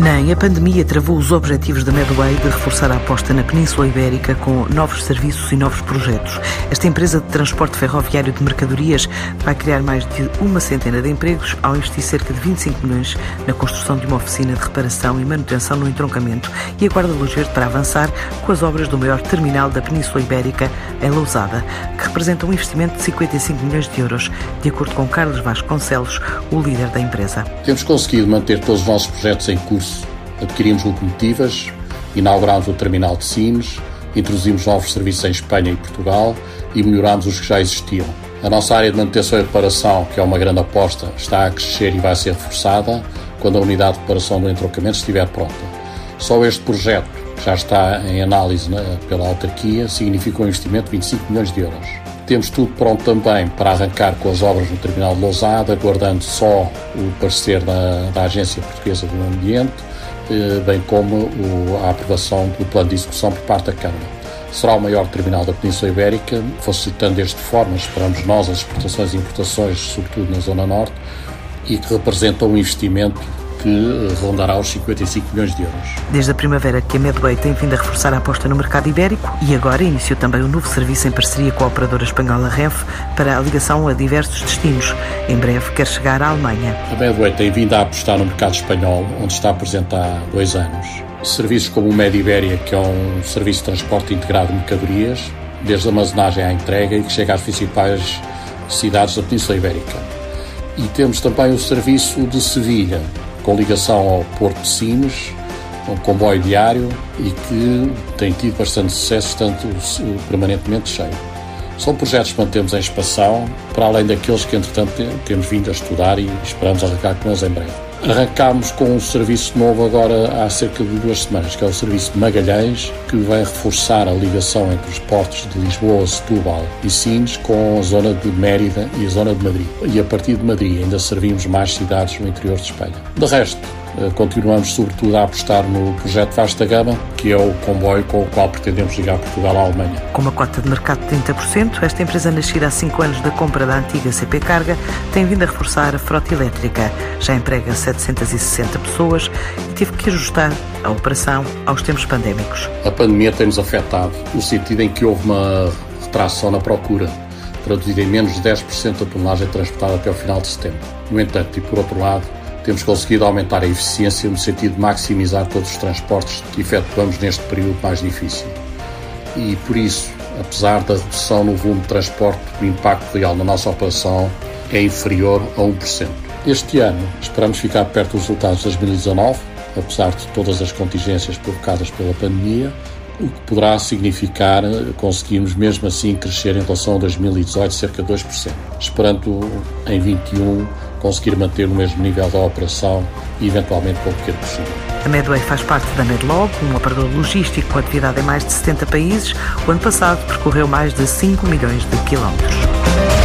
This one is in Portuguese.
Nem a pandemia travou os objetivos da Medway de reforçar a aposta na Península Ibérica com novos serviços e novos projetos. Esta empresa de transporte ferroviário de mercadorias vai criar mais de uma centena de empregos ao investir cerca de 25 milhões na construção de uma oficina de reparação e manutenção no entroncamento e aguarda verde para avançar com as obras do maior terminal da Península Ibérica em Lousada, que representa um investimento de 55 milhões de euros, de acordo com Carlos Vasconcelos, o líder da empresa. Temos conseguido manter todos os nossos projetos em curso adquirimos locomotivas, inaugurámos o terminal de Sines, introduzimos novos serviços em Espanha e Portugal e melhorámos os que já existiam. A nossa área de manutenção e reparação, que é uma grande aposta, está a crescer e vai ser reforçada quando a unidade de reparação do entroncamento estiver pronta. Só este projeto, que já está em análise pela autarquia, significa um investimento de 25 milhões de euros. Temos tudo pronto também para arrancar com as obras no terminal de Lousada, aguardando só o parecer da, da Agência Portuguesa do Ambiente, bem como a aprovação do plano de execução por parte da Câmara. Será o maior terminal da Península Ibérica, facilitando desta forma, esperamos nós, as exportações e importações, sobretudo na Zona Norte, e que representa um investimento que rondará os 55 milhões de euros. Desde a primavera que a Medway tem vindo a reforçar a aposta no mercado ibérico e agora iniciou também um novo serviço em parceria com a operadora espanhola Renfe para a ligação a diversos destinos. Em breve quer chegar à Alemanha. A Medway tem vindo a apostar no mercado espanhol, onde está presente há dois anos. Serviços como o Medibéria, que é um serviço de transporte integrado de mercadorias, desde a armazenagem à entrega e que chega às principais cidades da Península Ibérica. E temos também o serviço de Sevilha, com ligação ao Porto de Sines, um comboio diário e que tem tido bastante sucesso, estando permanentemente cheio. São projetos que mantemos em expansão, para além daqueles que, entretanto, temos vindo a estudar e esperamos arrancar com eles em breve. Arrancámos com um serviço novo agora há cerca de duas semanas, que é o serviço de Magalhães, que vem reforçar a ligação entre os portos de Lisboa, Setúbal e Sines com a zona de Mérida e a zona de Madrid. E a partir de Madrid ainda servimos mais cidades no interior de Espanha. De resto, continuamos sobretudo a apostar no projeto Vasta Gama, que é o comboio com o qual pretendemos ligar Portugal à Alemanha. Com uma cota de mercado de 30%, esta empresa nascida há 5 anos da compra da antiga CP Carga tem vindo a reforçar a frota elétrica. Já emprega 760 pessoas e teve que ajustar a operação aos tempos pandémicos. A pandemia tem-nos afetado, no sentido em que houve uma retração na procura traduzida em menos de 10% da tonelagem transportada até o final de setembro. No entanto, e por outro lado, temos conseguido aumentar a eficiência no sentido de maximizar todos os transportes que efetuamos neste período mais difícil. E por isso, apesar da redução no volume de transporte, o impacto real na nossa operação é inferior a 1%. Este ano esperamos ficar perto dos resultados de 2019, apesar de todas as contingências provocadas pela pandemia, o que poderá significar conseguirmos mesmo assim crescer em relação a 2018 cerca de 2%, esperando em 21 conseguir manter o mesmo nível da operação e eventualmente com um pequeno crescimento. A Medway faz parte da Medlog, um operador logístico com atividade em mais de 70 países. O ano passado percorreu mais de 5 milhões de quilómetros.